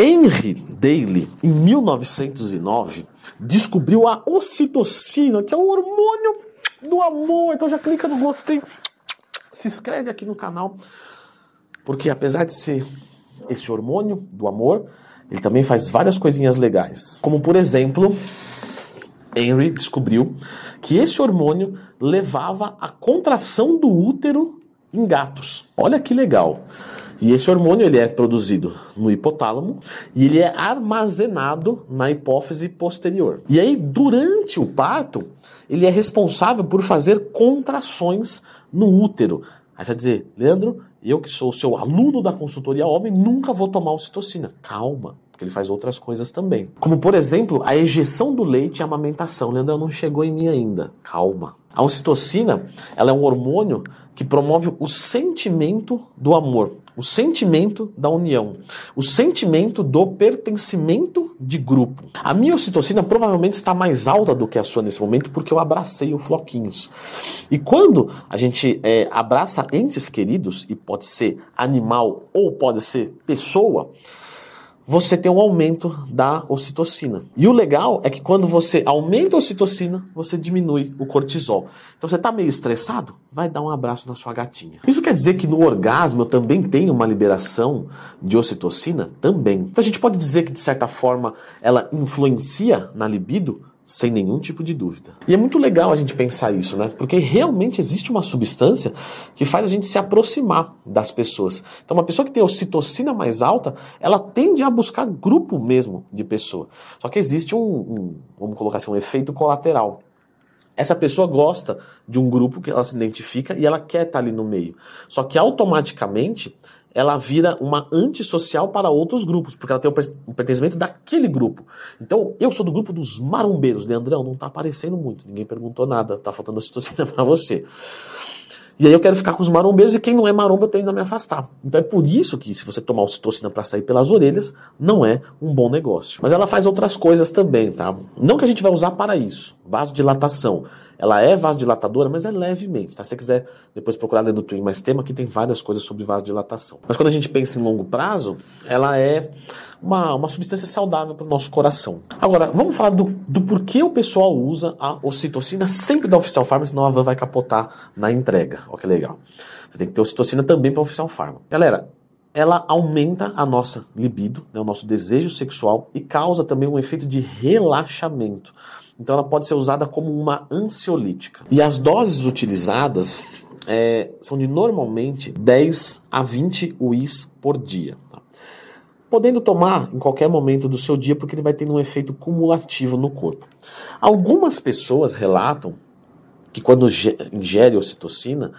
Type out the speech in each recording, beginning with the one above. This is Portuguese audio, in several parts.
Henry Daly, em 1909, descobriu a ocitocina, que é o hormônio do amor. Então já clica no gostei, se inscreve aqui no canal, porque apesar de ser esse hormônio do amor, ele também faz várias coisinhas legais. Como por exemplo, Henry descobriu que esse hormônio levava à contração do útero em gatos. Olha que legal. E esse hormônio ele é produzido no hipotálamo e ele é armazenado na hipófise posterior. E aí, durante o parto, ele é responsável por fazer contrações no útero. Aí você vai dizer, Leandro, eu que sou seu aluno da consultoria homem, nunca vou tomar ocitocina. Calma, porque ele faz outras coisas também. Como, por exemplo, a ejeção do leite e a amamentação. Leandro, não chegou em mim ainda. Calma. A ocitocina, ela é um hormônio que promove o sentimento do amor o sentimento da união, o sentimento do pertencimento de grupo. A minha ocitocina provavelmente está mais alta do que a sua nesse momento porque eu abracei o Floquinhos. E quando a gente é, abraça entes queridos, e pode ser animal ou pode ser pessoa, você tem um aumento da ocitocina. E o legal é que quando você aumenta a ocitocina, você diminui o cortisol. Então você está meio estressado? Vai dar um abraço na sua gatinha. Isso quer dizer que no orgasmo eu também tenho uma liberação de ocitocina? Também. Então a gente pode dizer que de certa forma ela influencia na libido? Sem nenhum tipo de dúvida. E é muito legal a gente pensar isso, né? Porque realmente existe uma substância que faz a gente se aproximar das pessoas. Então, uma pessoa que tem ocitocina mais alta, ela tende a buscar grupo mesmo de pessoa. Só que existe um, um vamos colocar assim, um efeito colateral. Essa pessoa gosta de um grupo que ela se identifica e ela quer estar ali no meio. Só que automaticamente ela vira uma antissocial para outros grupos, porque ela tem o pertencimento daquele grupo. Então, eu sou do grupo dos marombeiros. Leandrão, não está aparecendo muito, ninguém perguntou nada, está faltando ocitocina para você. E aí eu quero ficar com os marombeiros e quem não é maromba eu tendo a me afastar. Então é por isso que se você tomar ocitocina para sair pelas orelhas, não é um bom negócio. Mas ela faz outras coisas também, tá? Não que a gente vai usar para isso. Vasodilatação. Ela é vasodilatadora, mas é levemente, tá? Se você quiser depois procurar dentro do Twin mais tema, que tem várias coisas sobre vasodilatação. Mas quando a gente pensa em longo prazo, ela é uma, uma substância saudável para o nosso coração. Agora, vamos falar do, do porquê o pessoal usa a ocitocina sempre da Oficial Pharma, senão a van vai capotar na entrega. Olha que legal. Você tem que ter ocitocina também para Oficial Pharma. Galera, ela aumenta a nossa libido, né, o nosso desejo sexual e causa também um efeito de relaxamento. Então ela pode ser usada como uma ansiolítica. E as doses utilizadas é, são de normalmente 10 a 20 UIs por dia. Tá? Podendo tomar em qualquer momento do seu dia, porque ele vai ter um efeito cumulativo no corpo. Algumas pessoas relatam que quando ingere ocitocina,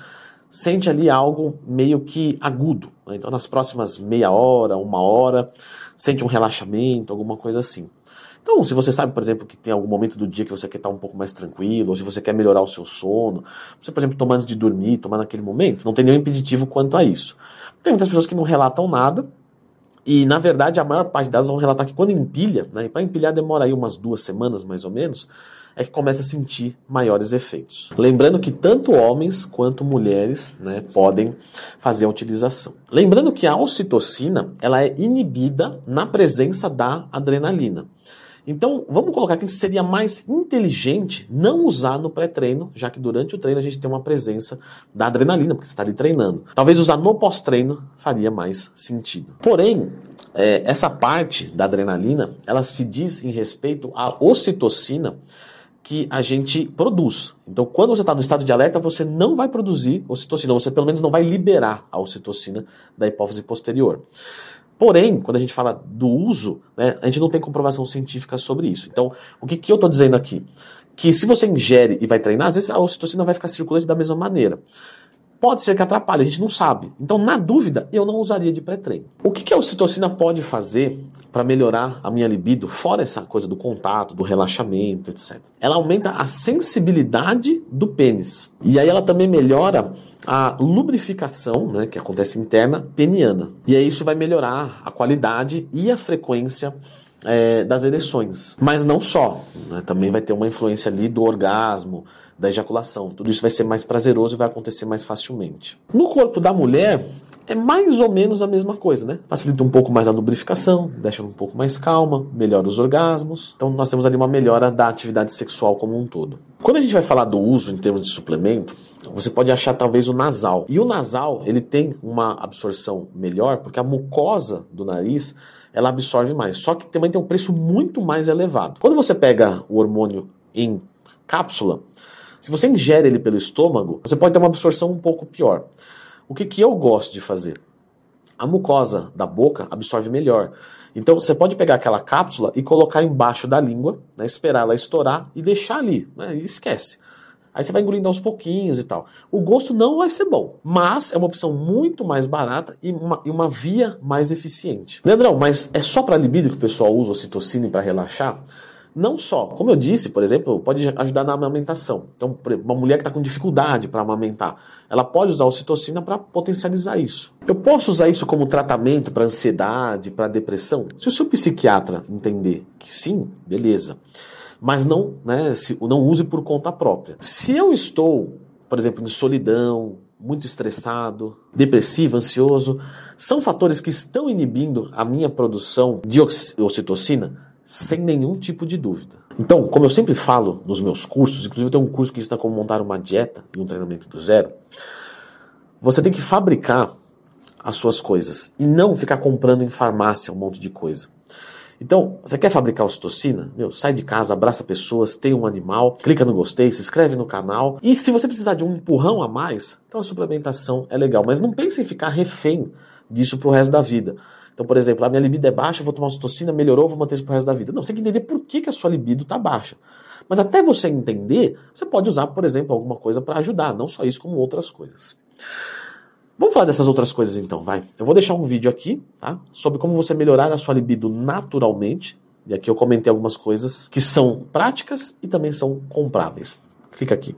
sente ali algo meio que agudo. Né? Então, nas próximas meia hora, uma hora, sente um relaxamento, alguma coisa assim. Então, se você sabe, por exemplo, que tem algum momento do dia que você quer estar um pouco mais tranquilo, ou se você quer melhorar o seu sono, você, por exemplo, tomar antes de dormir, tomar naquele momento, não tem nenhum impeditivo quanto a isso. Tem muitas pessoas que não relatam nada, e na verdade a maior parte delas vão relatar que quando empilha, né, e para empilhar demora aí umas duas semanas mais ou menos, é que começa a sentir maiores efeitos. Lembrando que tanto homens quanto mulheres né, podem fazer a utilização. Lembrando que a ocitocina ela é inibida na presença da adrenalina. Então, vamos colocar que seria mais inteligente não usar no pré-treino, já que durante o treino a gente tem uma presença da adrenalina, porque você está ali treinando. Talvez usar no pós-treino faria mais sentido. Porém, é, essa parte da adrenalina, ela se diz em respeito à ocitocina que a gente produz. Então, quando você está no estado de alerta, você não vai produzir ocitocina, você pelo menos não vai liberar a ocitocina da hipófise posterior. Porém, quando a gente fala do uso, né, a gente não tem comprovação científica sobre isso. Então, o que, que eu estou dizendo aqui? Que se você ingere e vai treinar, às vezes a ocitocina vai ficar circulante da mesma maneira. Pode ser que atrapalhe, a gente não sabe. Então, na dúvida, eu não usaria de pré-treino. O que, que a ocitocina pode fazer para melhorar a minha libido, fora essa coisa do contato, do relaxamento, etc? Ela aumenta a sensibilidade do pênis. E aí ela também melhora a lubrificação, né, que acontece interna, peniana. E aí isso vai melhorar a qualidade e a frequência é, das ereções. Mas não só, né? também vai ter uma influência ali do orgasmo, da ejaculação. Tudo isso vai ser mais prazeroso e vai acontecer mais facilmente. No corpo da mulher, é mais ou menos a mesma coisa, né? Facilita um pouco mais a lubrificação, deixa um pouco mais calma, melhora os orgasmos. Então nós temos ali uma melhora da atividade sexual como um todo. Quando a gente vai falar do uso em termos de suplemento, você pode achar talvez o nasal. E o nasal, ele tem uma absorção melhor porque a mucosa do nariz ela absorve mais. Só que também tem um preço muito mais elevado. Quando você pega o hormônio em cápsula, se você ingere ele pelo estômago, você pode ter uma absorção um pouco pior. O que, que eu gosto de fazer? A mucosa da boca absorve melhor. Então você pode pegar aquela cápsula e colocar embaixo da língua, né, esperar ela estourar e deixar ali, né, e esquece. Aí você vai engolindo aos pouquinhos e tal. O gosto não vai ser bom, mas é uma opção muito mais barata e uma, e uma via mais eficiente. Leandrão, mas é só para libido que o pessoal usa ocitocina para relaxar? Não só, como eu disse, por exemplo, pode ajudar na amamentação. Então, uma mulher que está com dificuldade para amamentar, ela pode usar a ocitocina para potencializar isso. Eu posso usar isso como tratamento para ansiedade, para depressão? Se o seu psiquiatra entender que sim, beleza. Mas não, né, se, não use por conta própria. Se eu estou, por exemplo, em solidão, muito estressado, depressivo, ansioso, são fatores que estão inibindo a minha produção de ocitocina sem nenhum tipo de dúvida. Então, como eu sempre falo nos meus cursos, inclusive eu tenho um curso que está como montar uma dieta e um treinamento do zero, você tem que fabricar as suas coisas e não ficar comprando em farmácia um monte de coisa. Então, você quer fabricar ocitocina? Meu, sai de casa, abraça pessoas, tem um animal, clica no gostei, se inscreve no canal. E se você precisar de um empurrão a mais, então a suplementação é legal. Mas não pense em ficar refém disso pro resto da vida. Então, por exemplo, a minha libido é baixa, vou tomar ocitocina, melhorou, vou manter isso pro resto da vida. Não, você tem que entender por que, que a sua libido está baixa. Mas até você entender, você pode usar, por exemplo, alguma coisa para ajudar, não só isso, como outras coisas. Vamos falar dessas outras coisas então, vai. Eu vou deixar um vídeo aqui, tá? Sobre como você melhorar a sua libido naturalmente. E aqui eu comentei algumas coisas que são práticas e também são compráveis. Clica aqui.